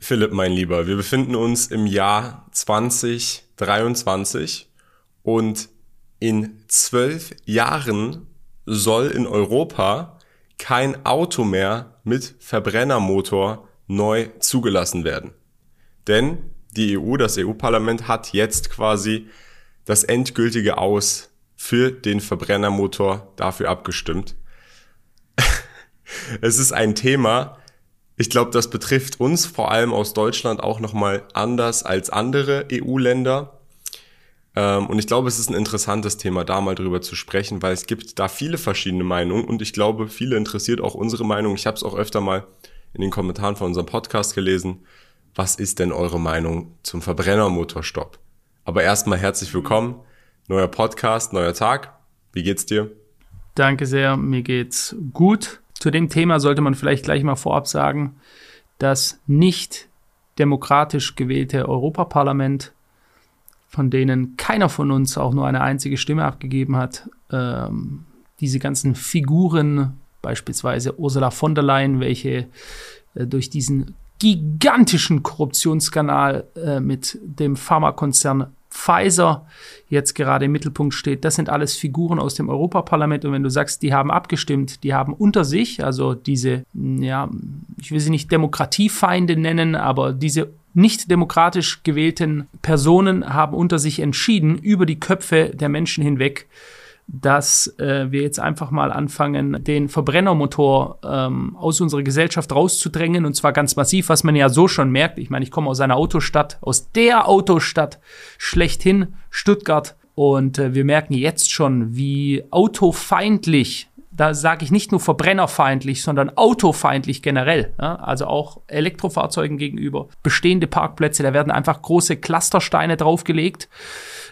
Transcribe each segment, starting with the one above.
Philipp, mein Lieber, wir befinden uns im Jahr 2023 und in zwölf Jahren soll in Europa kein Auto mehr mit Verbrennermotor neu zugelassen werden. Denn die EU, das EU-Parlament hat jetzt quasi das endgültige Aus für den Verbrennermotor dafür abgestimmt. es ist ein Thema, ich glaube, das betrifft uns vor allem aus Deutschland auch nochmal anders als andere EU-Länder. Ähm, und ich glaube, es ist ein interessantes Thema, da mal drüber zu sprechen, weil es gibt da viele verschiedene Meinungen und ich glaube, viele interessiert auch unsere Meinung. Ich habe es auch öfter mal in den Kommentaren von unserem Podcast gelesen. Was ist denn eure Meinung zum Verbrennermotorstopp? Aber erstmal herzlich willkommen. Neuer Podcast, neuer Tag. Wie geht's dir? Danke sehr, mir geht's gut. Zu dem Thema sollte man vielleicht gleich mal vorab sagen, das nicht demokratisch gewählte Europaparlament, von denen keiner von uns auch nur eine einzige Stimme abgegeben hat, ähm, diese ganzen Figuren, beispielsweise Ursula von der Leyen, welche äh, durch diesen gigantischen Korruptionsskandal äh, mit dem Pharmakonzern Pfizer jetzt gerade im Mittelpunkt steht, das sind alles Figuren aus dem Europaparlament. Und wenn du sagst, die haben abgestimmt, die haben unter sich, also diese, ja, ich will sie nicht Demokratiefeinde nennen, aber diese nicht demokratisch gewählten Personen haben unter sich entschieden, über die Köpfe der Menschen hinweg, dass äh, wir jetzt einfach mal anfangen, den Verbrennermotor ähm, aus unserer Gesellschaft rauszudrängen und zwar ganz massiv, was man ja so schon merkt. Ich meine, ich komme aus einer Autostadt, aus der Autostadt schlechthin, Stuttgart. Und äh, wir merken jetzt schon, wie autofeindlich, da sage ich nicht nur verbrennerfeindlich, sondern autofeindlich generell, ja? also auch Elektrofahrzeugen gegenüber, bestehende Parkplätze, da werden einfach große Clustersteine draufgelegt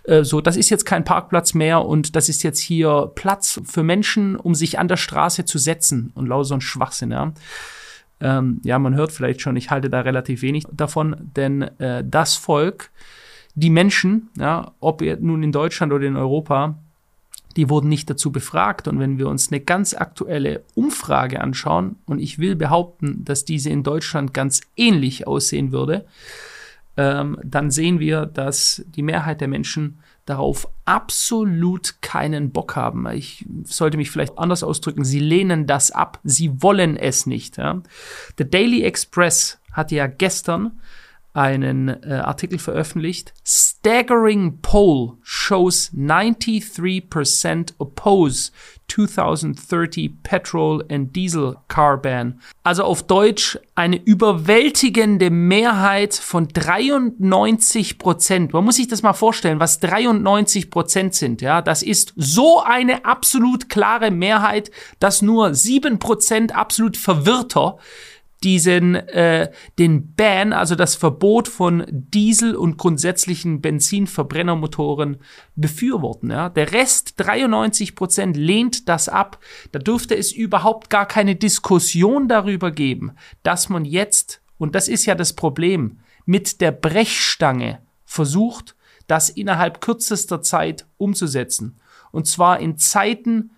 äh, so, das ist jetzt kein Parkplatz mehr und das ist jetzt hier Platz für Menschen, um sich an der Straße zu setzen und lauter so ein Schwachsinn, ja. Ähm, ja, man hört vielleicht schon, ich halte da relativ wenig davon, denn äh, das Volk, die Menschen, ja, ob nun in Deutschland oder in Europa, die wurden nicht dazu befragt. Und wenn wir uns eine ganz aktuelle Umfrage anschauen, und ich will behaupten, dass diese in Deutschland ganz ähnlich aussehen würde, ähm, dann sehen wir, dass die Mehrheit der Menschen darauf absolut keinen Bock haben. Ich sollte mich vielleicht anders ausdrücken. Sie lehnen das ab. Sie wollen es nicht. Ja. The Daily Express hat ja gestern einen äh, Artikel veröffentlicht. Staggering poll shows 93% oppose 2030 Petrol and Diesel Car Ban. Also auf Deutsch eine überwältigende Mehrheit von 93 Prozent. Man muss sich das mal vorstellen, was 93 Prozent sind. Ja, das ist so eine absolut klare Mehrheit, dass nur sieben Prozent absolut verwirrter diesen äh, den Ban, also das Verbot von Diesel und grundsätzlichen Benzinverbrennermotoren befürworten. Ja. Der Rest 93 Prozent lehnt das ab. Da dürfte es überhaupt gar keine Diskussion darüber geben, dass man jetzt und das ist ja das Problem mit der Brechstange versucht, das innerhalb kürzester Zeit umzusetzen. Und zwar in Zeiten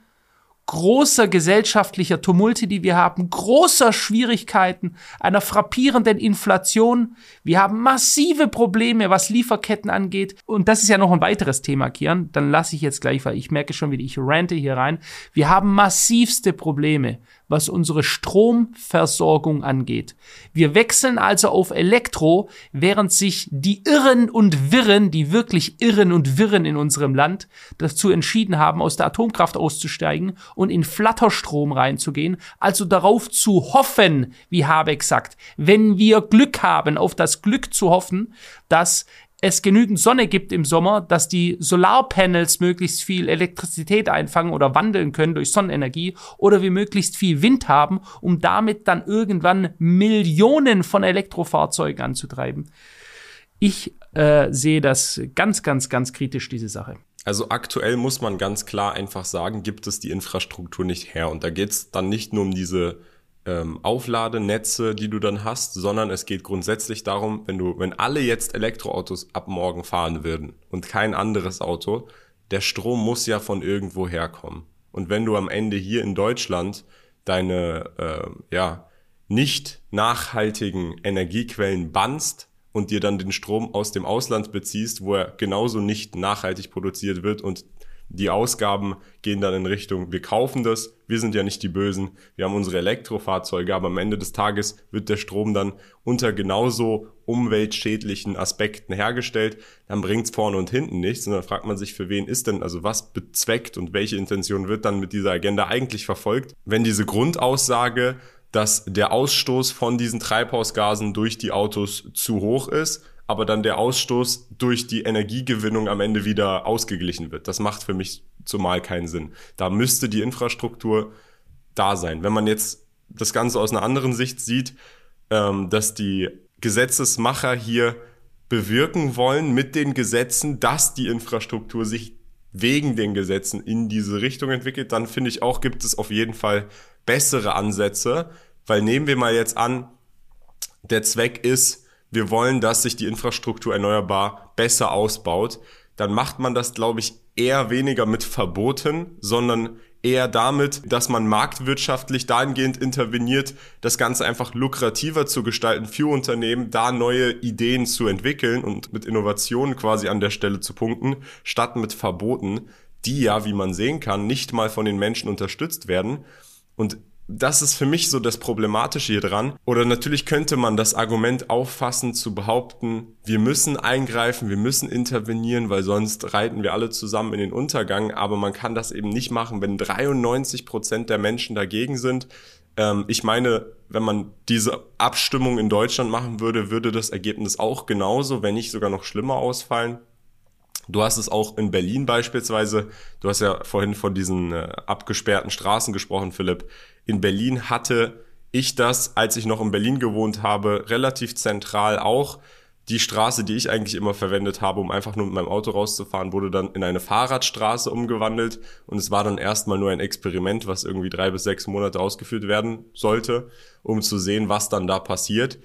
großer gesellschaftlicher Tumulte, die wir haben, großer Schwierigkeiten, einer frappierenden Inflation. Wir haben massive Probleme, was Lieferketten angeht. Und das ist ja noch ein weiteres Thema, Kian. Dann lasse ich jetzt gleich, weil ich merke schon, wie ich rante hier rein. Wir haben massivste Probleme was unsere Stromversorgung angeht. Wir wechseln also auf Elektro, während sich die Irren und Wirren, die wirklich Irren und Wirren in unserem Land, dazu entschieden haben, aus der Atomkraft auszusteigen und in Flatterstrom reinzugehen, also darauf zu hoffen, wie Habeck sagt, wenn wir Glück haben, auf das Glück zu hoffen, dass es genügend Sonne gibt im Sommer, dass die Solarpanels möglichst viel Elektrizität einfangen oder wandeln können durch Sonnenenergie oder wir möglichst viel Wind haben, um damit dann irgendwann Millionen von Elektrofahrzeugen anzutreiben. Ich äh, sehe das ganz, ganz, ganz kritisch, diese Sache. Also aktuell muss man ganz klar einfach sagen, gibt es die Infrastruktur nicht her. Und da geht es dann nicht nur um diese ähm, Aufladenetze, die du dann hast, sondern es geht grundsätzlich darum, wenn du, wenn alle jetzt Elektroautos ab morgen fahren würden und kein anderes Auto, der Strom muss ja von irgendwo herkommen. Und wenn du am Ende hier in Deutschland deine, äh, ja, nicht nachhaltigen Energiequellen bannst und dir dann den Strom aus dem Ausland beziehst, wo er genauso nicht nachhaltig produziert wird und die Ausgaben gehen dann in Richtung, wir kaufen das, wir sind ja nicht die Bösen, wir haben unsere Elektrofahrzeuge, aber am Ende des Tages wird der Strom dann unter genauso umweltschädlichen Aspekten hergestellt, dann bringt's vorne und hinten nichts. Und dann fragt man sich, für wen ist denn, also was bezweckt und welche Intention wird dann mit dieser Agenda eigentlich verfolgt, wenn diese Grundaussage, dass der Ausstoß von diesen Treibhausgasen durch die Autos zu hoch ist, aber dann der Ausstoß durch die Energiegewinnung am Ende wieder ausgeglichen wird. Das macht für mich zumal keinen Sinn. Da müsste die Infrastruktur da sein. Wenn man jetzt das Ganze aus einer anderen Sicht sieht, ähm, dass die Gesetzesmacher hier bewirken wollen mit den Gesetzen, dass die Infrastruktur sich wegen den Gesetzen in diese Richtung entwickelt, dann finde ich auch, gibt es auf jeden Fall bessere Ansätze, weil nehmen wir mal jetzt an, der Zweck ist, wir wollen, dass sich die Infrastruktur erneuerbar besser ausbaut, dann macht man das, glaube ich, eher weniger mit Verboten, sondern eher damit, dass man marktwirtschaftlich dahingehend interveniert, das Ganze einfach lukrativer zu gestalten für Unternehmen, da neue Ideen zu entwickeln und mit Innovationen quasi an der Stelle zu punkten, statt mit Verboten, die ja, wie man sehen kann, nicht mal von den Menschen unterstützt werden. Und das ist für mich so das Problematische hier dran. Oder natürlich könnte man das Argument auffassen zu behaupten, wir müssen eingreifen, wir müssen intervenieren, weil sonst reiten wir alle zusammen in den Untergang. Aber man kann das eben nicht machen, wenn 93 Prozent der Menschen dagegen sind. Ähm, ich meine, wenn man diese Abstimmung in Deutschland machen würde, würde das Ergebnis auch genauso, wenn nicht sogar noch schlimmer ausfallen. Du hast es auch in Berlin beispielsweise, du hast ja vorhin von diesen äh, abgesperrten Straßen gesprochen, Philipp. In Berlin hatte ich das, als ich noch in Berlin gewohnt habe, relativ zentral auch. Die Straße, die ich eigentlich immer verwendet habe, um einfach nur mit meinem Auto rauszufahren, wurde dann in eine Fahrradstraße umgewandelt und es war dann erstmal nur ein Experiment, was irgendwie drei bis sechs Monate ausgeführt werden sollte, um zu sehen, was dann da passiert.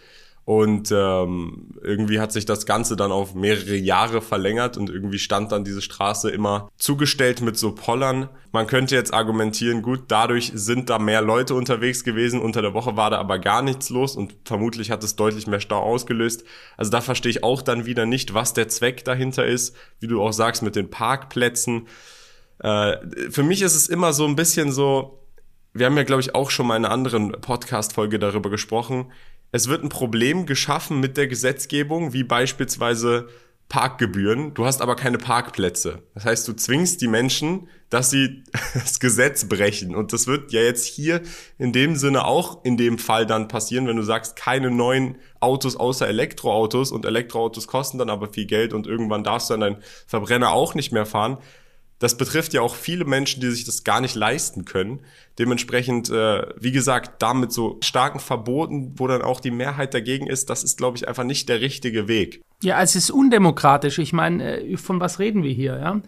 Und ähm, irgendwie hat sich das Ganze dann auf mehrere Jahre verlängert und irgendwie stand dann diese Straße immer zugestellt mit so Pollern. Man könnte jetzt argumentieren, gut, dadurch sind da mehr Leute unterwegs gewesen. Unter der Woche war da aber gar nichts los und vermutlich hat es deutlich mehr Stau ausgelöst. Also da verstehe ich auch dann wieder nicht, was der Zweck dahinter ist, wie du auch sagst, mit den Parkplätzen. Äh, für mich ist es immer so ein bisschen so, wir haben ja, glaube ich, auch schon mal in einer anderen Podcast-Folge darüber gesprochen es wird ein Problem geschaffen mit der Gesetzgebung, wie beispielsweise Parkgebühren. Du hast aber keine Parkplätze. Das heißt, du zwingst die Menschen, dass sie das Gesetz brechen. Und das wird ja jetzt hier in dem Sinne auch in dem Fall dann passieren, wenn du sagst, keine neuen Autos außer Elektroautos und Elektroautos kosten dann aber viel Geld und irgendwann darfst du dann deinen Verbrenner auch nicht mehr fahren das betrifft ja auch viele Menschen, die sich das gar nicht leisten können. Dementsprechend, äh, wie gesagt, damit so starken Verboten, wo dann auch die Mehrheit dagegen ist, das ist, glaube ich, einfach nicht der richtige Weg. Ja, es ist undemokratisch. Ich meine, äh, von was reden wir hier? Ja?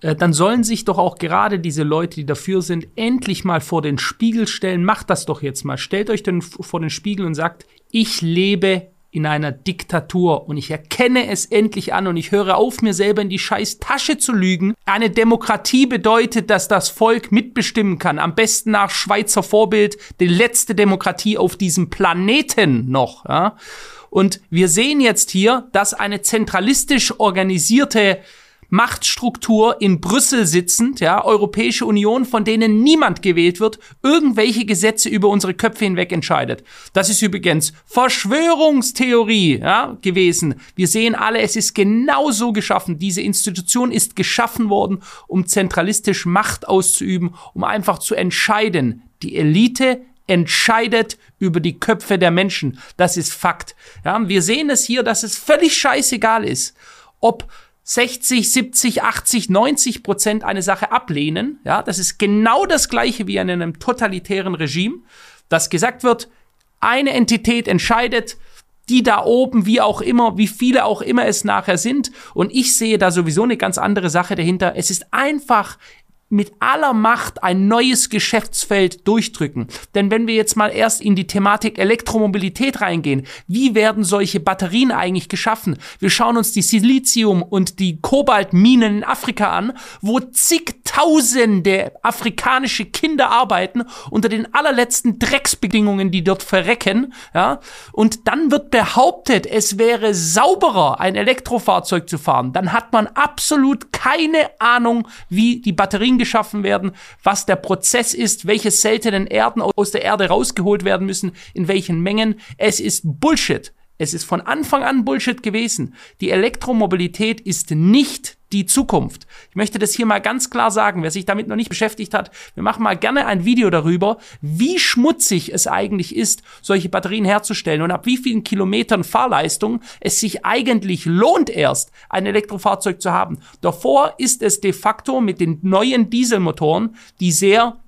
Äh, dann sollen sich doch auch gerade diese Leute, die dafür sind, endlich mal vor den Spiegel stellen. Macht das doch jetzt mal. Stellt euch denn vor den Spiegel und sagt, ich lebe in einer Diktatur und ich erkenne es endlich an und ich höre auf, mir selber in die scheiß Tasche zu lügen. Eine Demokratie bedeutet, dass das Volk mitbestimmen kann. Am besten nach Schweizer Vorbild, die letzte Demokratie auf diesem Planeten noch. Ja? Und wir sehen jetzt hier, dass eine zentralistisch organisierte Machtstruktur in Brüssel sitzend, ja, Europäische Union, von denen niemand gewählt wird, irgendwelche Gesetze über unsere Köpfe hinweg entscheidet. Das ist übrigens Verschwörungstheorie, ja, gewesen. Wir sehen alle, es ist genauso geschaffen. Diese Institution ist geschaffen worden, um zentralistisch Macht auszuüben, um einfach zu entscheiden. Die Elite entscheidet über die Köpfe der Menschen. Das ist Fakt. Ja, wir sehen es hier, dass es völlig scheißegal ist, ob 60, 70, 80, 90 Prozent eine Sache ablehnen. Ja, das ist genau das Gleiche wie in einem totalitären Regime, dass gesagt wird, eine Entität entscheidet, die da oben, wie auch immer, wie viele auch immer es nachher sind. Und ich sehe da sowieso eine ganz andere Sache dahinter. Es ist einfach mit aller Macht ein neues Geschäftsfeld durchdrücken. Denn wenn wir jetzt mal erst in die Thematik Elektromobilität reingehen, wie werden solche Batterien eigentlich geschaffen? Wir schauen uns die Silizium- und die Kobaltminen in Afrika an, wo zigtausende afrikanische Kinder arbeiten unter den allerletzten Drecksbedingungen, die dort verrecken, ja? Und dann wird behauptet, es wäre sauberer, ein Elektrofahrzeug zu fahren. Dann hat man absolut keine Ahnung, wie die Batterien geschaffen werden, was der Prozess ist, welche seltenen Erden aus der Erde rausgeholt werden müssen, in welchen Mengen. Es ist Bullshit. Es ist von Anfang an Bullshit gewesen. Die Elektromobilität ist nicht die Zukunft. Ich möchte das hier mal ganz klar sagen, wer sich damit noch nicht beschäftigt hat, wir machen mal gerne ein Video darüber, wie schmutzig es eigentlich ist, solche Batterien herzustellen und ab wie vielen Kilometern Fahrleistung es sich eigentlich lohnt erst, ein Elektrofahrzeug zu haben. Davor ist es de facto mit den neuen Dieselmotoren, die sehr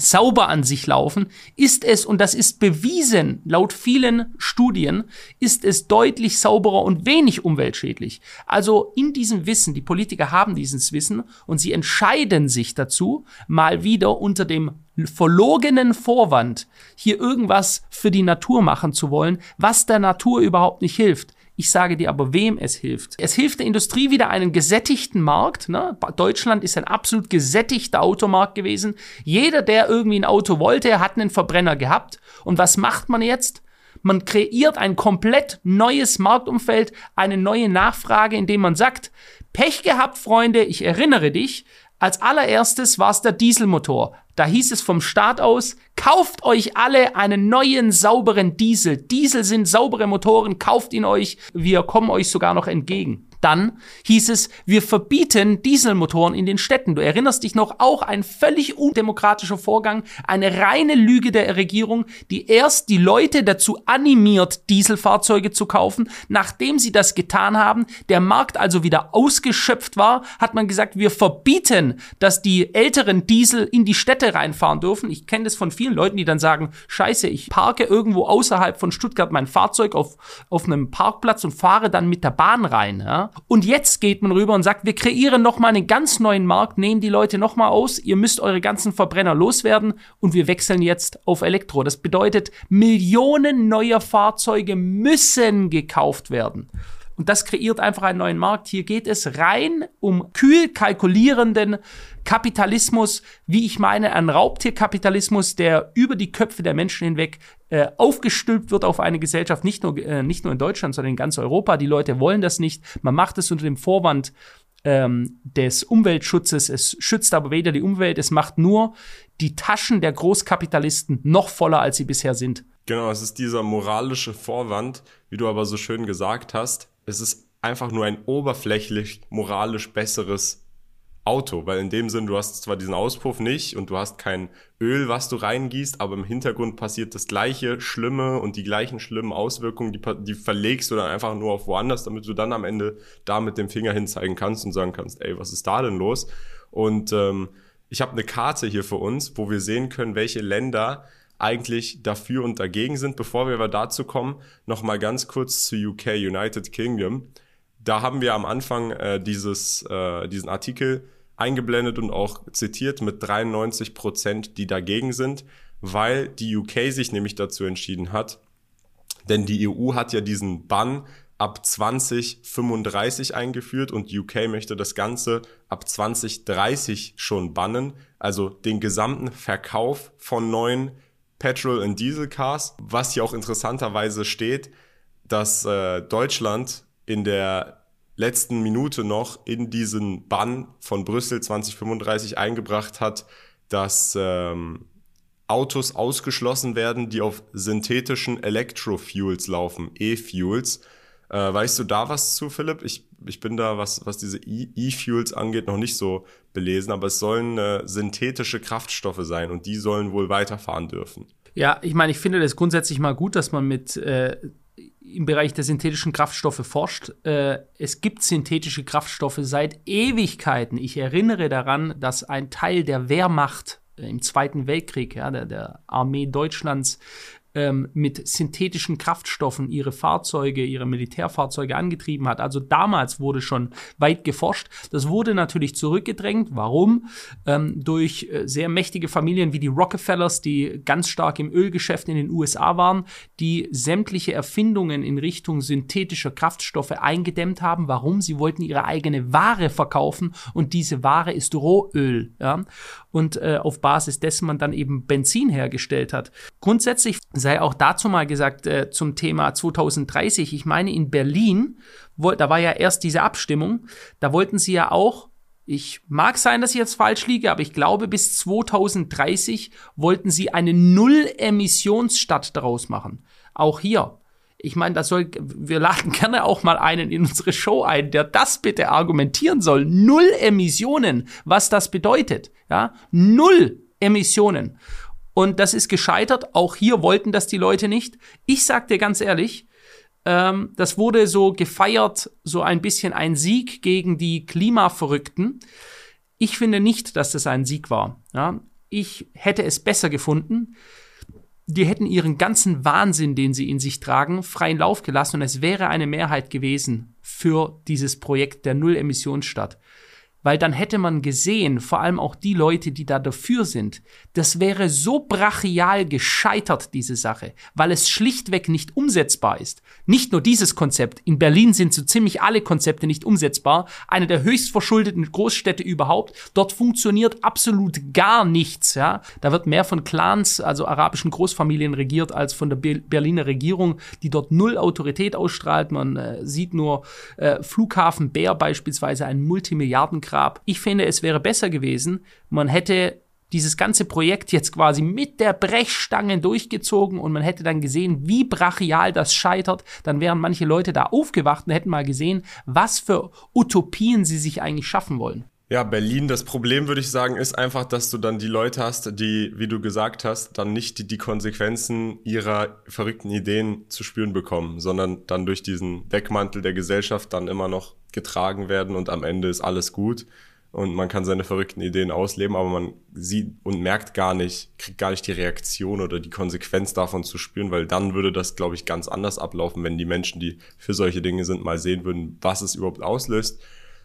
sauber an sich laufen, ist es, und das ist bewiesen, laut vielen Studien, ist es deutlich sauberer und wenig umweltschädlich. Also in diesem Wissen, die Politiker haben dieses Wissen und sie entscheiden sich dazu, mal wieder unter dem verlogenen Vorwand, hier irgendwas für die Natur machen zu wollen, was der Natur überhaupt nicht hilft. Ich sage dir aber, wem es hilft. Es hilft der Industrie wieder einen gesättigten Markt. Ne? Deutschland ist ein absolut gesättigter Automarkt gewesen. Jeder, der irgendwie ein Auto wollte, hat einen Verbrenner gehabt. Und was macht man jetzt? Man kreiert ein komplett neues Marktumfeld, eine neue Nachfrage, indem man sagt, Pech gehabt, Freunde, ich erinnere dich, als allererstes war es der Dieselmotor. Da hieß es vom Staat aus, kauft euch alle einen neuen sauberen Diesel. Diesel sind saubere Motoren, kauft ihn euch, wir kommen euch sogar noch entgegen. Dann hieß es, wir verbieten Dieselmotoren in den Städten. Du erinnerst dich noch, auch ein völlig undemokratischer Vorgang, eine reine Lüge der Regierung, die erst die Leute dazu animiert, Dieselfahrzeuge zu kaufen. Nachdem sie das getan haben, der Markt also wieder ausgeschöpft war, hat man gesagt, wir verbieten, dass die älteren Diesel in die Städte reinfahren dürfen. Ich kenne das von vielen Leuten, die dann sagen, scheiße, ich parke irgendwo außerhalb von Stuttgart mein Fahrzeug auf, auf einem Parkplatz und fahre dann mit der Bahn rein. Ja? Und jetzt geht man rüber und sagt, wir kreieren nochmal einen ganz neuen Markt, nehmen die Leute nochmal aus, ihr müsst eure ganzen Verbrenner loswerden und wir wechseln jetzt auf Elektro. Das bedeutet, Millionen neuer Fahrzeuge müssen gekauft werden. Und das kreiert einfach einen neuen Markt. Hier geht es rein um kühl kalkulierenden Kapitalismus, wie ich meine, ein Raubtierkapitalismus, der über die Köpfe der Menschen hinweg äh, aufgestülpt wird auf eine Gesellschaft, nicht nur, äh, nicht nur in Deutschland, sondern in ganz Europa. Die Leute wollen das nicht. Man macht es unter dem Vorwand ähm, des Umweltschutzes. Es schützt aber weder die Umwelt, es macht nur die Taschen der Großkapitalisten noch voller, als sie bisher sind. Genau, es ist dieser moralische Vorwand, wie du aber so schön gesagt hast es ist einfach nur ein oberflächlich moralisch besseres Auto, weil in dem Sinn, du hast zwar diesen Auspuff nicht und du hast kein Öl, was du reingießt, aber im Hintergrund passiert das gleiche Schlimme und die gleichen schlimmen Auswirkungen, die, die verlegst du dann einfach nur auf woanders, damit du dann am Ende da mit dem Finger hinzeigen kannst und sagen kannst, ey, was ist da denn los? Und ähm, ich habe eine Karte hier für uns, wo wir sehen können, welche Länder eigentlich dafür und dagegen sind. Bevor wir aber dazu kommen, noch mal ganz kurz zu UK, United Kingdom. Da haben wir am Anfang äh, dieses, äh, diesen Artikel eingeblendet und auch zitiert mit 93 Prozent, die dagegen sind, weil die UK sich nämlich dazu entschieden hat, denn die EU hat ja diesen Bann ab 2035 eingeführt und UK möchte das Ganze ab 2030 schon bannen, also den gesamten Verkauf von neuen Petrol- und Dieselcars, was hier auch interessanterweise steht, dass äh, Deutschland in der letzten Minute noch in diesen Bann von Brüssel 2035 eingebracht hat, dass ähm, Autos ausgeschlossen werden, die auf synthetischen Electrofuels laufen, E-Fuels. Äh, weißt du da was zu, Philipp? Ich, ich bin da, was, was diese e, E-Fuels angeht, noch nicht so belesen, aber es sollen äh, synthetische Kraftstoffe sein und die sollen wohl weiterfahren dürfen. Ja, ich meine, ich finde das grundsätzlich mal gut, dass man mit äh, im Bereich der synthetischen Kraftstoffe forscht. Äh, es gibt synthetische Kraftstoffe seit Ewigkeiten. Ich erinnere daran, dass ein Teil der Wehrmacht äh, im Zweiten Weltkrieg, ja, der, der Armee Deutschlands, ähm, mit synthetischen Kraftstoffen ihre Fahrzeuge, ihre Militärfahrzeuge angetrieben hat. Also damals wurde schon weit geforscht. Das wurde natürlich zurückgedrängt. Warum? Ähm, durch äh, sehr mächtige Familien wie die Rockefellers, die ganz stark im Ölgeschäft in den USA waren, die sämtliche Erfindungen in Richtung synthetischer Kraftstoffe eingedämmt haben. Warum? Sie wollten ihre eigene Ware verkaufen und diese Ware ist Rohöl. Ja? Und äh, auf Basis dessen man dann eben Benzin hergestellt hat. Grundsätzlich sei auch dazu mal gesagt äh, zum Thema 2030. Ich meine, in Berlin, wo, da war ja erst diese Abstimmung, da wollten sie ja auch ich mag sein, dass ich jetzt falsch liege, aber ich glaube, bis 2030 wollten sie eine Null-Emissionsstadt daraus machen. Auch hier. Ich meine, das soll, wir laden gerne auch mal einen in unsere Show ein, der das bitte argumentieren soll. Null Emissionen, was das bedeutet. Ja, null Emissionen. Und das ist gescheitert. Auch hier wollten das die Leute nicht. Ich sag dir ganz ehrlich, ähm, das wurde so gefeiert, so ein bisschen ein Sieg gegen die Klimaverrückten. Ich finde nicht, dass das ein Sieg war. Ja? Ich hätte es besser gefunden. Die hätten ihren ganzen Wahnsinn, den sie in sich tragen, freien Lauf gelassen und es wäre eine Mehrheit gewesen für dieses Projekt der Null-Emissionsstadt weil dann hätte man gesehen, vor allem auch die Leute, die da dafür sind, das wäre so brachial gescheitert, diese Sache, weil es schlichtweg nicht umsetzbar ist. Nicht nur dieses Konzept, in Berlin sind so ziemlich alle Konzepte nicht umsetzbar, eine der höchst verschuldeten Großstädte überhaupt, dort funktioniert absolut gar nichts, ja. Da wird mehr von Clans, also arabischen Großfamilien regiert, als von der Berliner Regierung, die dort null Autorität ausstrahlt. Man äh, sieht nur äh, Flughafen Bär beispielsweise, ein Multimilliarden Grab. Ich finde, es wäre besser gewesen, man hätte dieses ganze Projekt jetzt quasi mit der Brechstange durchgezogen und man hätte dann gesehen, wie brachial das scheitert. Dann wären manche Leute da aufgewacht und hätten mal gesehen, was für Utopien sie sich eigentlich schaffen wollen. Ja, Berlin, das Problem würde ich sagen, ist einfach, dass du dann die Leute hast, die, wie du gesagt hast, dann nicht die, die Konsequenzen ihrer verrückten Ideen zu spüren bekommen, sondern dann durch diesen Deckmantel der Gesellschaft dann immer noch getragen werden und am Ende ist alles gut und man kann seine verrückten Ideen ausleben, aber man sieht und merkt gar nicht, kriegt gar nicht die Reaktion oder die Konsequenz davon zu spüren, weil dann würde das, glaube ich, ganz anders ablaufen, wenn die Menschen, die für solche Dinge sind, mal sehen würden, was es überhaupt auslöst.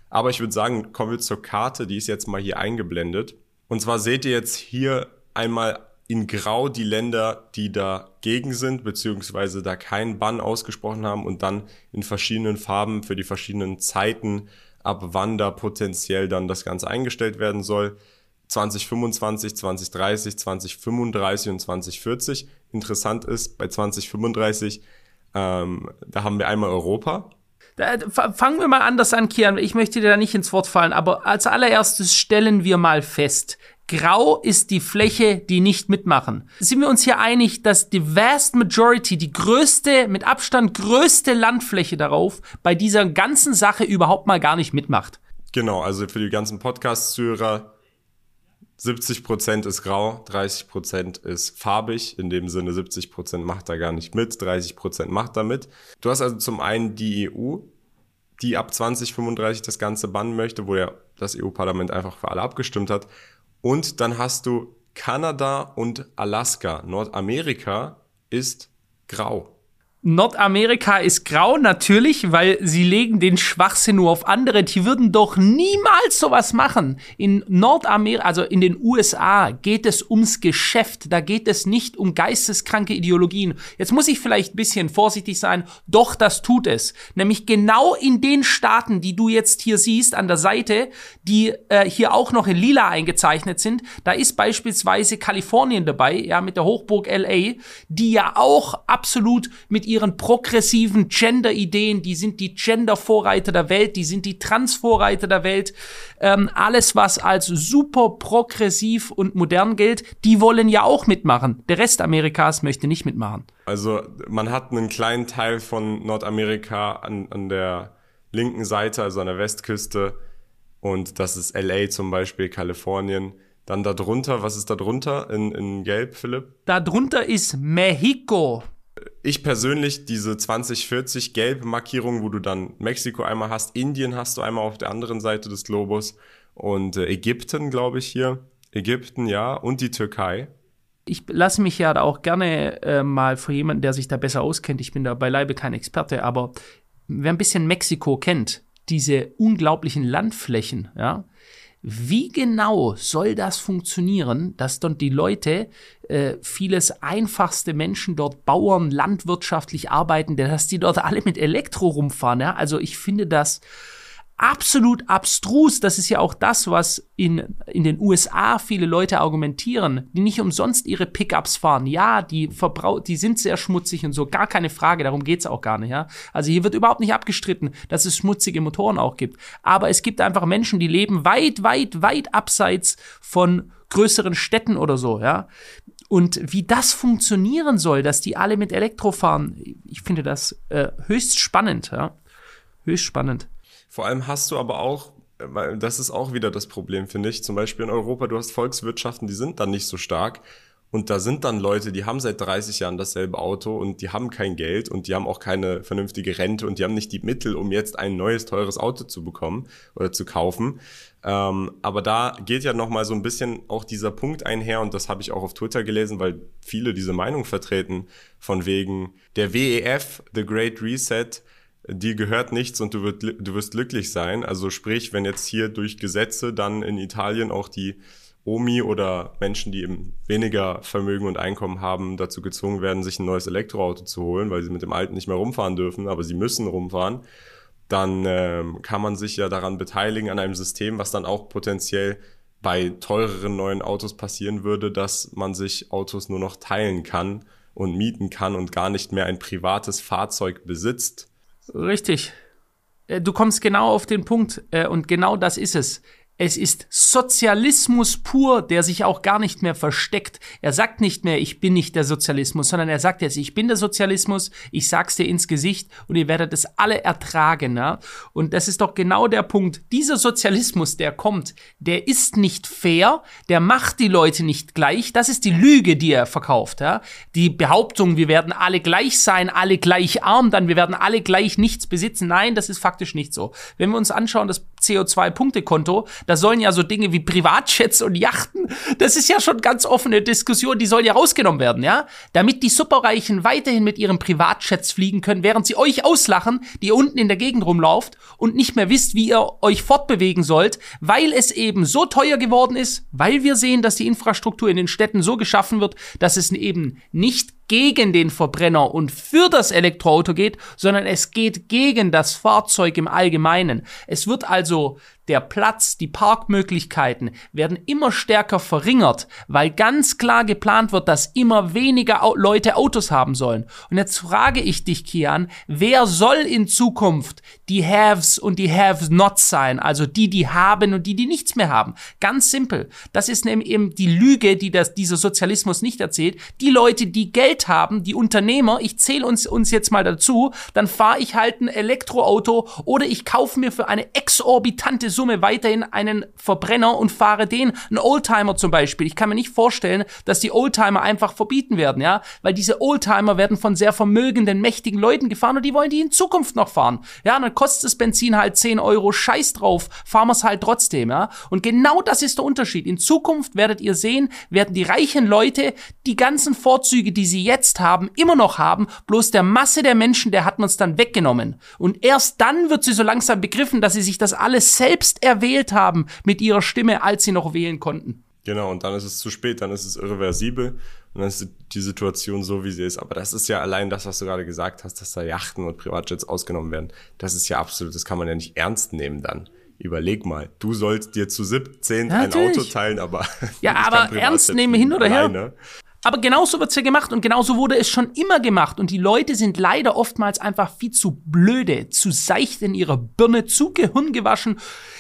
Aber ich würde sagen, kommen wir zur Karte, die ist jetzt mal hier eingeblendet. Und zwar seht ihr jetzt hier einmal in Grau die Länder, die dagegen sind, beziehungsweise da keinen Bann ausgesprochen haben und dann in verschiedenen Farben für die verschiedenen Zeiten, ab wann da potenziell dann das Ganze eingestellt werden soll. 2025, 2030, 2035 und 2040. Interessant ist, bei 2035, ähm, da haben wir einmal Europa. Da, fangen wir mal anders an, Kian. Ich möchte dir da nicht ins Wort fallen, aber als allererstes stellen wir mal fest, Grau ist die Fläche, die nicht mitmachen. Sind wir uns hier einig, dass die vast majority, die größte, mit Abstand größte Landfläche darauf, bei dieser ganzen Sache überhaupt mal gar nicht mitmacht? Genau, also für die ganzen Podcast-Zuhörer, 70% ist grau, 30% ist farbig. In dem Sinne 70% macht da gar nicht mit, 30% macht da mit. Du hast also zum einen die EU, die ab 2035 das Ganze bannen möchte, wo ja das EU-Parlament einfach für alle abgestimmt hat. Und dann hast du Kanada und Alaska. Nordamerika ist grau. Nordamerika ist grau, natürlich, weil sie legen den Schwachsinn nur auf andere. Die würden doch niemals sowas machen. In Nordamerika, also in den USA, geht es ums Geschäft. Da geht es nicht um geisteskranke Ideologien. Jetzt muss ich vielleicht ein bisschen vorsichtig sein. Doch, das tut es. Nämlich genau in den Staaten, die du jetzt hier siehst an der Seite, die äh, hier auch noch in lila eingezeichnet sind. Da ist beispielsweise Kalifornien dabei, ja, mit der Hochburg LA, die ja auch absolut mit ihren progressiven Gender-Ideen, die sind die Gender-Vorreiter der Welt, die sind die Trans-Vorreiter der Welt, ähm, alles, was als super progressiv und modern gilt, die wollen ja auch mitmachen. Der Rest Amerikas möchte nicht mitmachen. Also man hat einen kleinen Teil von Nordamerika an, an der linken Seite, also an der Westküste, und das ist LA zum Beispiel, Kalifornien. Dann darunter, was ist da drunter in, in Gelb, Philipp? Darunter ist Mexiko ich persönlich diese 2040 gelbe Markierung, wo du dann Mexiko einmal hast, Indien hast du einmal auf der anderen Seite des Globus und äh, Ägypten, glaube ich hier. Ägypten, ja, und die Türkei. Ich lasse mich ja auch gerne äh, mal von jemandem, der sich da besser auskennt, ich bin da beileibe kein Experte, aber wer ein bisschen Mexiko kennt, diese unglaublichen Landflächen, ja, wie genau soll das funktionieren, dass dort die Leute, äh, vieles einfachste Menschen dort Bauern, landwirtschaftlich arbeiten, dass die dort alle mit Elektro rumfahren? Ja? Also ich finde das absolut abstrus. Das ist ja auch das, was in, in den USA viele Leute argumentieren, die nicht umsonst ihre Pickups fahren. Ja, die verbrau die sind sehr schmutzig und so, gar keine Frage, darum geht's auch gar nicht. Ja? Also hier wird überhaupt nicht abgestritten, dass es schmutzige Motoren auch gibt. Aber es gibt einfach Menschen, die leben weit, weit, weit abseits von größeren Städten oder so, ja. Und wie das funktionieren soll, dass die alle mit Elektro fahren, ich finde das äh, höchst spannend, ja. Höchst spannend. Vor allem hast du aber auch, weil das ist auch wieder das Problem, finde ich. Zum Beispiel in Europa, du hast Volkswirtschaften, die sind dann nicht so stark. Und da sind dann Leute, die haben seit 30 Jahren dasselbe Auto und die haben kein Geld und die haben auch keine vernünftige Rente und die haben nicht die Mittel, um jetzt ein neues, teures Auto zu bekommen oder zu kaufen. Ähm, aber da geht ja nochmal so ein bisschen auch dieser Punkt einher und das habe ich auch auf Twitter gelesen, weil viele diese Meinung vertreten von wegen der WEF, The Great Reset, dir gehört nichts und du, wird, du wirst glücklich sein. Also sprich, wenn jetzt hier durch Gesetze dann in Italien auch die Omi oder Menschen, die eben weniger Vermögen und Einkommen haben, dazu gezwungen werden, sich ein neues Elektroauto zu holen, weil sie mit dem alten nicht mehr rumfahren dürfen, aber sie müssen rumfahren, dann ähm, kann man sich ja daran beteiligen an einem System, was dann auch potenziell bei teureren neuen Autos passieren würde, dass man sich Autos nur noch teilen kann und mieten kann und gar nicht mehr ein privates Fahrzeug besitzt, Richtig. Äh, du kommst genau auf den Punkt äh, und genau das ist es. Es ist Sozialismus pur, der sich auch gar nicht mehr versteckt. Er sagt nicht mehr, ich bin nicht der Sozialismus, sondern er sagt jetzt, ich bin der Sozialismus, ich sag's dir ins Gesicht und ihr werdet es alle ertragen. Ja? Und das ist doch genau der Punkt. Dieser Sozialismus, der kommt, der ist nicht fair, der macht die Leute nicht gleich. Das ist die Lüge, die er verkauft. Ja? Die Behauptung, wir werden alle gleich sein, alle gleich arm, dann wir werden alle gleich nichts besitzen. Nein, das ist faktisch nicht so. Wenn wir uns anschauen, das CO2-Punktekonto, da sollen ja so Dinge wie Privatjets und Yachten, das ist ja schon ganz offene Diskussion, die soll ja rausgenommen werden, ja? Damit die Superreichen weiterhin mit ihren Privatjets fliegen können, während sie euch auslachen, die ihr unten in der Gegend rumlauft und nicht mehr wisst, wie ihr euch fortbewegen sollt, weil es eben so teuer geworden ist, weil wir sehen, dass die Infrastruktur in den Städten so geschaffen wird, dass es eben nicht gegen den Verbrenner und für das Elektroauto geht, sondern es geht gegen das Fahrzeug im Allgemeinen. Es wird also der Platz, die Parkmöglichkeiten werden immer stärker verringert, weil ganz klar geplant wird, dass immer weniger Leute Autos haben sollen. Und jetzt frage ich dich, Kian, wer soll in Zukunft die Haves und die Have-Nots sein? Also die, die haben und die, die nichts mehr haben. Ganz simpel. Das ist nämlich eben die Lüge, die das, dieser Sozialismus nicht erzählt. Die Leute, die Geld haben, die Unternehmer, ich zähle uns, uns jetzt mal dazu, dann fahre ich halt ein Elektroauto oder ich kaufe mir für eine exorbitante Summe weiterhin einen Verbrenner und fahre den, einen Oldtimer zum Beispiel. Ich kann mir nicht vorstellen, dass die Oldtimer einfach verbieten werden, ja, weil diese Oldtimer werden von sehr vermögenden, mächtigen Leuten gefahren und die wollen die in Zukunft noch fahren. Ja, und dann kostet das Benzin halt 10 Euro, scheiß drauf, fahren wir es halt trotzdem, ja. Und genau das ist der Unterschied. In Zukunft werdet ihr sehen, werden die reichen Leute die ganzen Vorzüge, die sie jetzt haben, immer noch haben, bloß der Masse der Menschen, der hat man es dann weggenommen. Und erst dann wird sie so langsam begriffen, dass sie sich das alles selbst selbst erwählt haben mit ihrer Stimme, als sie noch wählen konnten. Genau, und dann ist es zu spät, dann ist es irreversibel und dann ist die Situation so, wie sie ist. Aber das ist ja allein das, was du gerade gesagt hast, dass da Yachten und Privatjets ausgenommen werden. Das ist ja absolut, das kann man ja nicht ernst nehmen dann. Überleg mal, du sollst dir zu 17 ja, ein Auto teilen, aber. Ja, aber ernst nehmen hin oder her. Aber genauso wird's ja gemacht und genauso wurde es schon immer gemacht. Und die Leute sind leider oftmals einfach viel zu blöde, zu seicht in ihrer Birne, zu gehirngewaschen.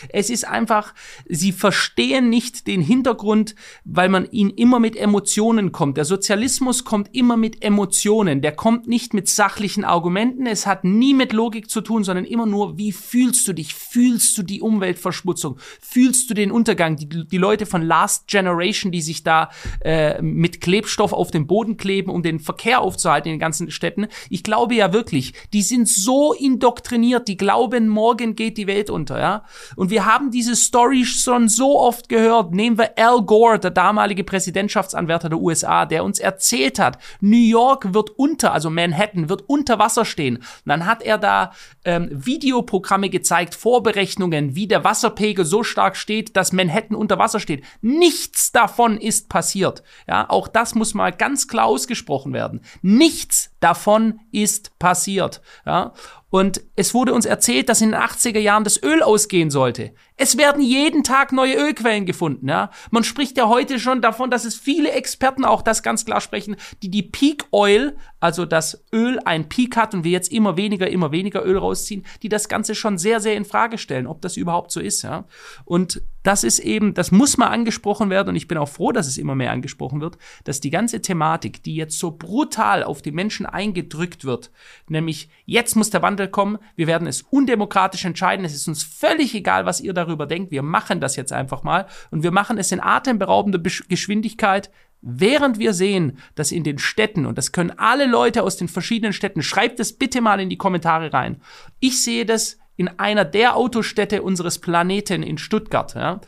Es ist einfach, sie verstehen nicht den Hintergrund, weil man ihnen immer mit Emotionen kommt. Der Sozialismus kommt immer mit Emotionen. Der kommt nicht mit sachlichen Argumenten. Es hat nie mit Logik zu tun, sondern immer nur, wie fühlst du dich? Fühlst du die Umweltverschmutzung? Fühlst du den Untergang? Die, die Leute von Last Generation, die sich da äh, mit Klebstoff Klebstoff auf dem Boden kleben, um den Verkehr aufzuhalten in den ganzen Städten. Ich glaube ja wirklich, die sind so indoktriniert, die glauben, morgen geht die Welt unter, ja. Und wir haben diese Story schon so oft gehört. Nehmen wir Al Gore, der damalige Präsidentschaftsanwärter der USA, der uns erzählt hat, New York wird unter, also Manhattan wird unter Wasser stehen. Und dann hat er da ähm, Videoprogramme gezeigt, Vorberechnungen, wie der Wasserpegel so stark steht, dass Manhattan unter Wasser steht. Nichts davon ist passiert. Ja, auch das muss mal ganz klar ausgesprochen werden. Nichts davon ist passiert. Ja, und es wurde uns erzählt, dass in den 80er Jahren das Öl ausgehen sollte. Es werden jeden Tag neue Ölquellen gefunden. Ja? Man spricht ja heute schon davon, dass es viele Experten auch das ganz klar sprechen, die die Peak Oil, also das Öl ein Peak hat und wir jetzt immer weniger, immer weniger Öl rausziehen, die das Ganze schon sehr, sehr in Frage stellen, ob das überhaupt so ist. Ja? Und das ist eben, das muss mal angesprochen werden und ich bin auch froh, dass es immer mehr angesprochen wird, dass die ganze Thematik, die jetzt so brutal auf die Menschen eingedrückt wird, nämlich jetzt muss der Wandel kommen, wir werden es undemokratisch entscheiden, es ist uns völlig egal, was ihr darüber denkt, wir machen das jetzt einfach mal. Und wir machen es in atemberaubender Geschwindigkeit, Während wir sehen, dass in den Städten, und das können alle Leute aus den verschiedenen Städten, schreibt es bitte mal in die Kommentare rein. Ich sehe das in einer der Autostädte unseres Planeten in Stuttgart, ja,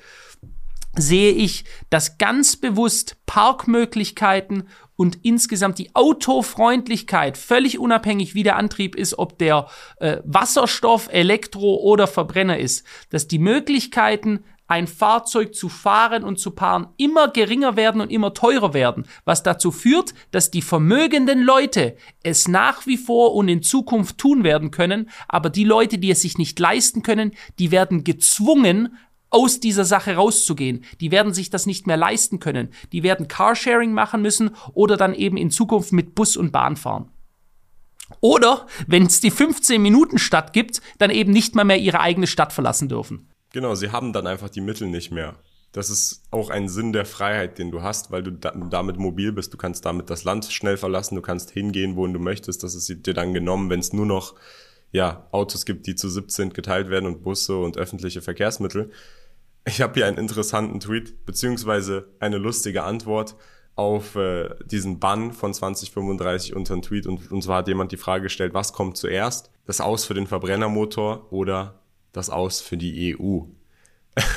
sehe ich, dass ganz bewusst Parkmöglichkeiten und insgesamt die Autofreundlichkeit, völlig unabhängig wie der Antrieb ist, ob der äh, Wasserstoff, Elektro oder Verbrenner ist, dass die Möglichkeiten ein Fahrzeug zu fahren und zu paaren immer geringer werden und immer teurer werden, was dazu führt, dass die vermögenden Leute es nach wie vor und in Zukunft tun werden können, aber die Leute, die es sich nicht leisten können, die werden gezwungen, aus dieser Sache rauszugehen. Die werden sich das nicht mehr leisten können. Die werden Carsharing machen müssen oder dann eben in Zukunft mit Bus und Bahn fahren. Oder, wenn es die 15 Minuten Stadt gibt, dann eben nicht mal mehr ihre eigene Stadt verlassen dürfen. Genau, sie haben dann einfach die Mittel nicht mehr. Das ist auch ein Sinn der Freiheit, den du hast, weil du da, damit mobil bist. Du kannst damit das Land schnell verlassen, du kannst hingehen, wohin du möchtest. Das ist dir dann genommen, wenn es nur noch ja, Autos gibt, die zu 17 geteilt werden und Busse und öffentliche Verkehrsmittel. Ich habe hier einen interessanten Tweet, beziehungsweise eine lustige Antwort auf äh, diesen Bann von 2035 unter einen Tweet. Und, und zwar hat jemand die Frage gestellt, was kommt zuerst? Das Aus für den Verbrennermotor oder das aus für die EU.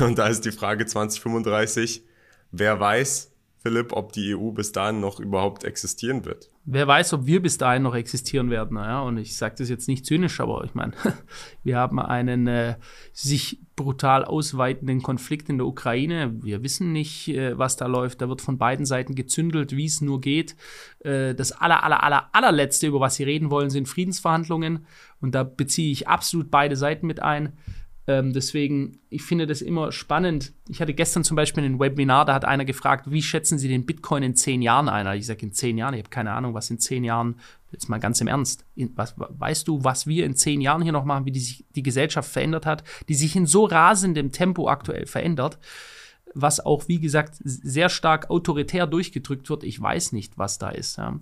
Und da ist die Frage 2035, wer weiß, Philipp, ob die EU bis dahin noch überhaupt existieren wird. Wer weiß, ob wir bis dahin noch existieren werden. Naja, und ich sage das jetzt nicht zynisch, aber ich meine, wir haben einen äh, sich brutal ausweitenden Konflikt in der Ukraine. Wir wissen nicht, äh, was da läuft. Da wird von beiden Seiten gezündelt, wie es nur geht. Äh, das aller, aller, aller, allerletzte, über was sie reden wollen, sind Friedensverhandlungen. Und da beziehe ich absolut beide Seiten mit ein. Ähm, deswegen, ich finde das immer spannend. Ich hatte gestern zum Beispiel ein Webinar, da hat einer gefragt, wie schätzen Sie den Bitcoin in zehn Jahren ein? Ich sage, in zehn Jahren, ich habe keine Ahnung, was in zehn Jahren, jetzt mal ganz im Ernst, in, was, weißt du, was wir in zehn Jahren hier noch machen, wie die, sich, die Gesellschaft verändert hat, die sich in so rasendem Tempo aktuell verändert? was auch, wie gesagt, sehr stark autoritär durchgedrückt wird. Ich weiß nicht, was da ist. Ja.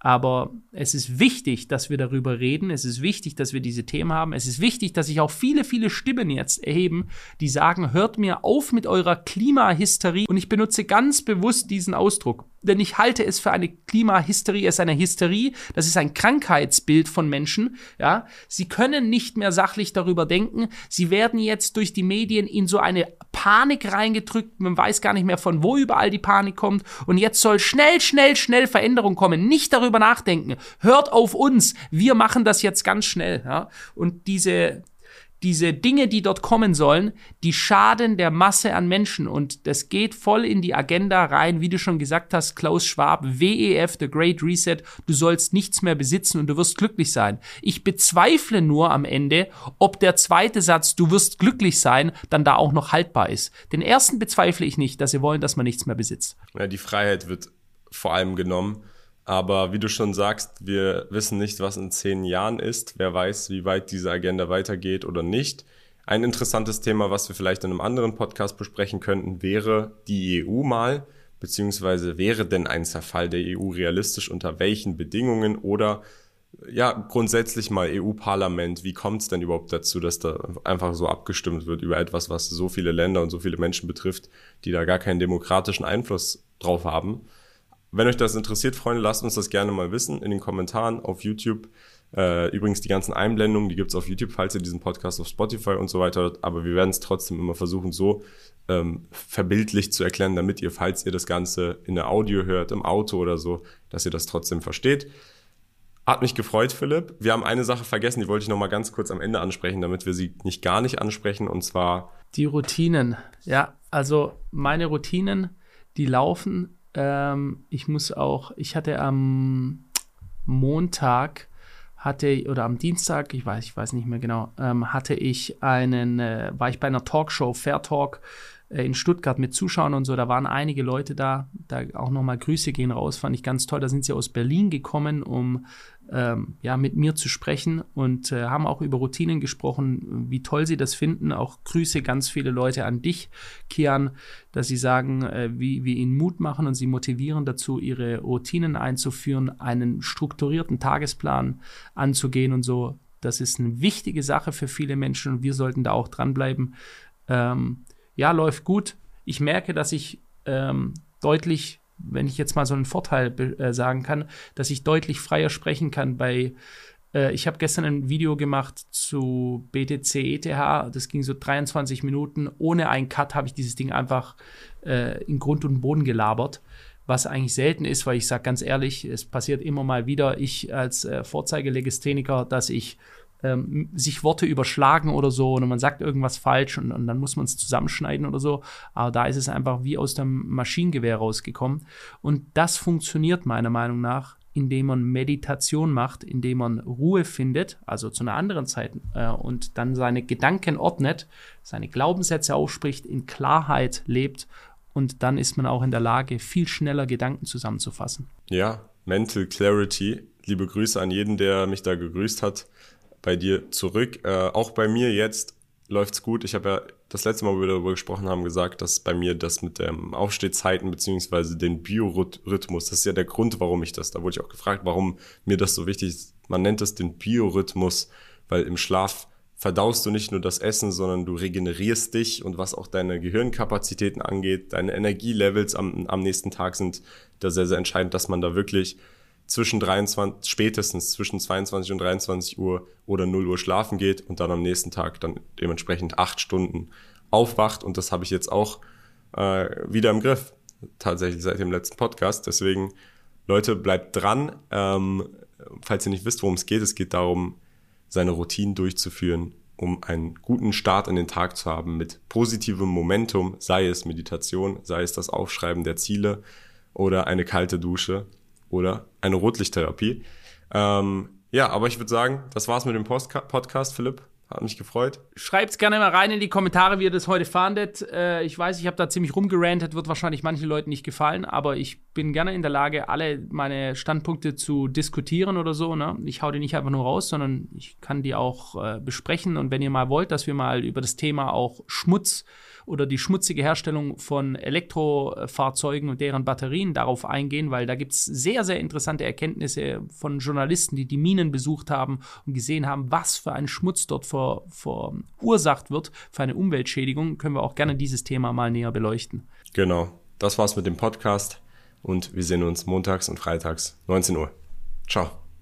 Aber es ist wichtig, dass wir darüber reden. Es ist wichtig, dass wir diese Themen haben. Es ist wichtig, dass sich auch viele, viele Stimmen jetzt erheben, die sagen, hört mir auf mit eurer Klimahysterie. Und ich benutze ganz bewusst diesen Ausdruck denn ich halte es für eine Klimahysterie, es ist eine Hysterie, das ist ein Krankheitsbild von Menschen, ja. Sie können nicht mehr sachlich darüber denken, sie werden jetzt durch die Medien in so eine Panik reingedrückt, man weiß gar nicht mehr von wo überall die Panik kommt und jetzt soll schnell, schnell, schnell Veränderung kommen, nicht darüber nachdenken, hört auf uns, wir machen das jetzt ganz schnell, ja. Und diese, diese Dinge, die dort kommen sollen, die schaden der Masse an Menschen. Und das geht voll in die Agenda rein, wie du schon gesagt hast, Klaus Schwab, WEF, The Great Reset, du sollst nichts mehr besitzen und du wirst glücklich sein. Ich bezweifle nur am Ende, ob der zweite Satz, du wirst glücklich sein, dann da auch noch haltbar ist. Den ersten bezweifle ich nicht, dass sie wollen, dass man nichts mehr besitzt. Ja, die Freiheit wird vor allem genommen. Aber wie du schon sagst, wir wissen nicht, was in zehn Jahren ist. Wer weiß, wie weit diese Agenda weitergeht oder nicht. Ein interessantes Thema, was wir vielleicht in einem anderen Podcast besprechen könnten, wäre die EU mal, beziehungsweise wäre denn ein Zerfall der EU realistisch, unter welchen Bedingungen oder ja, grundsätzlich mal EU-Parlament, wie kommt es denn überhaupt dazu, dass da einfach so abgestimmt wird über etwas, was so viele Länder und so viele Menschen betrifft, die da gar keinen demokratischen Einfluss drauf haben? Wenn euch das interessiert, Freunde, lasst uns das gerne mal wissen in den Kommentaren auf YouTube. Äh, übrigens, die ganzen Einblendungen, die gibt's auf YouTube, falls ihr diesen Podcast auf Spotify und so weiter. Aber wir werden es trotzdem immer versuchen, so ähm, verbildlich zu erklären, damit ihr, falls ihr das Ganze in der Audio hört, im Auto oder so, dass ihr das trotzdem versteht. Hat mich gefreut, Philipp. Wir haben eine Sache vergessen, die wollte ich noch mal ganz kurz am Ende ansprechen, damit wir sie nicht gar nicht ansprechen, und zwar die Routinen. Ja, also meine Routinen, die laufen. Ähm, ich muss auch, ich hatte am Montag hatte oder am Dienstag, ich weiß, ich weiß nicht mehr genau, ähm, hatte ich einen, äh, war ich bei einer Talkshow, Fair Talk in Stuttgart mit Zuschauern und so, da waren einige Leute da, da auch nochmal Grüße gehen raus, fand ich ganz toll, da sind sie aus Berlin gekommen, um ähm, ja, mit mir zu sprechen und äh, haben auch über Routinen gesprochen, wie toll sie das finden. Auch Grüße ganz viele Leute an dich, Kian, dass sie sagen, äh, wie wir ihnen Mut machen und sie motivieren dazu, ihre Routinen einzuführen, einen strukturierten Tagesplan anzugehen und so. Das ist eine wichtige Sache für viele Menschen und wir sollten da auch dranbleiben. Ähm, ja, läuft gut. Ich merke, dass ich ähm, deutlich wenn ich jetzt mal so einen Vorteil äh, sagen kann, dass ich deutlich freier sprechen kann bei äh, ich habe gestern ein Video gemacht zu BTC ETH, das ging so 23 Minuten. Ohne einen Cut habe ich dieses Ding einfach äh, in Grund und Boden gelabert, was eigentlich selten ist, weil ich sage ganz ehrlich, es passiert immer mal wieder, ich als äh, Vorzeigelegistheniker, dass ich ähm, sich Worte überschlagen oder so und man sagt irgendwas falsch und, und dann muss man es zusammenschneiden oder so. Aber da ist es einfach wie aus dem Maschinengewehr rausgekommen. Und das funktioniert meiner Meinung nach, indem man Meditation macht, indem man Ruhe findet, also zu einer anderen Zeit äh, und dann seine Gedanken ordnet, seine Glaubenssätze ausspricht, in Klarheit lebt und dann ist man auch in der Lage, viel schneller Gedanken zusammenzufassen. Ja, Mental Clarity. Liebe Grüße an jeden, der mich da gegrüßt hat bei dir zurück. Äh, auch bei mir jetzt läuft's gut. Ich habe ja das letzte Mal, wo wir darüber gesprochen haben, gesagt, dass bei mir das mit dem Aufstehzeiten beziehungsweise den Biorhythmus, das ist ja der Grund, warum ich das, da wurde ich auch gefragt, warum mir das so wichtig ist. Man nennt es den Biorhythmus, weil im Schlaf verdaust du nicht nur das Essen, sondern du regenerierst dich und was auch deine Gehirnkapazitäten angeht, deine Energielevels am, am nächsten Tag sind da sehr, sehr entscheidend, dass man da wirklich zwischen 23, spätestens zwischen 22 und 23 Uhr oder 0 Uhr schlafen geht und dann am nächsten Tag dann dementsprechend acht Stunden aufwacht. Und das habe ich jetzt auch äh, wieder im Griff, tatsächlich seit dem letzten Podcast. Deswegen, Leute, bleibt dran. Ähm, falls ihr nicht wisst, worum es geht, es geht darum, seine Routinen durchzuführen, um einen guten Start in den Tag zu haben mit positivem Momentum, sei es Meditation, sei es das Aufschreiben der Ziele oder eine kalte Dusche oder eine Rotlichttherapie. Ähm, ja, aber ich würde sagen, das war's mit dem Post Podcast, Philipp. Hat mich gefreut. Schreibt's gerne mal rein in die Kommentare, wie ihr das heute fandet. Äh, ich weiß, ich habe da ziemlich rumgerantet, wird wahrscheinlich manchen Leuten nicht gefallen, aber ich bin gerne in der Lage, alle meine Standpunkte zu diskutieren oder so. Ne? Ich hau die nicht einfach nur raus, sondern ich kann die auch äh, besprechen. Und wenn ihr mal wollt, dass wir mal über das Thema auch Schmutz oder die schmutzige Herstellung von Elektrofahrzeugen und deren Batterien darauf eingehen, weil da gibt es sehr, sehr interessante Erkenntnisse von Journalisten, die die Minen besucht haben und gesehen haben, was für ein Schmutz dort ver, verursacht wird, für eine Umweltschädigung, können wir auch gerne dieses Thema mal näher beleuchten. Genau, das war's mit dem Podcast und wir sehen uns montags und freitags 19 Uhr. Ciao.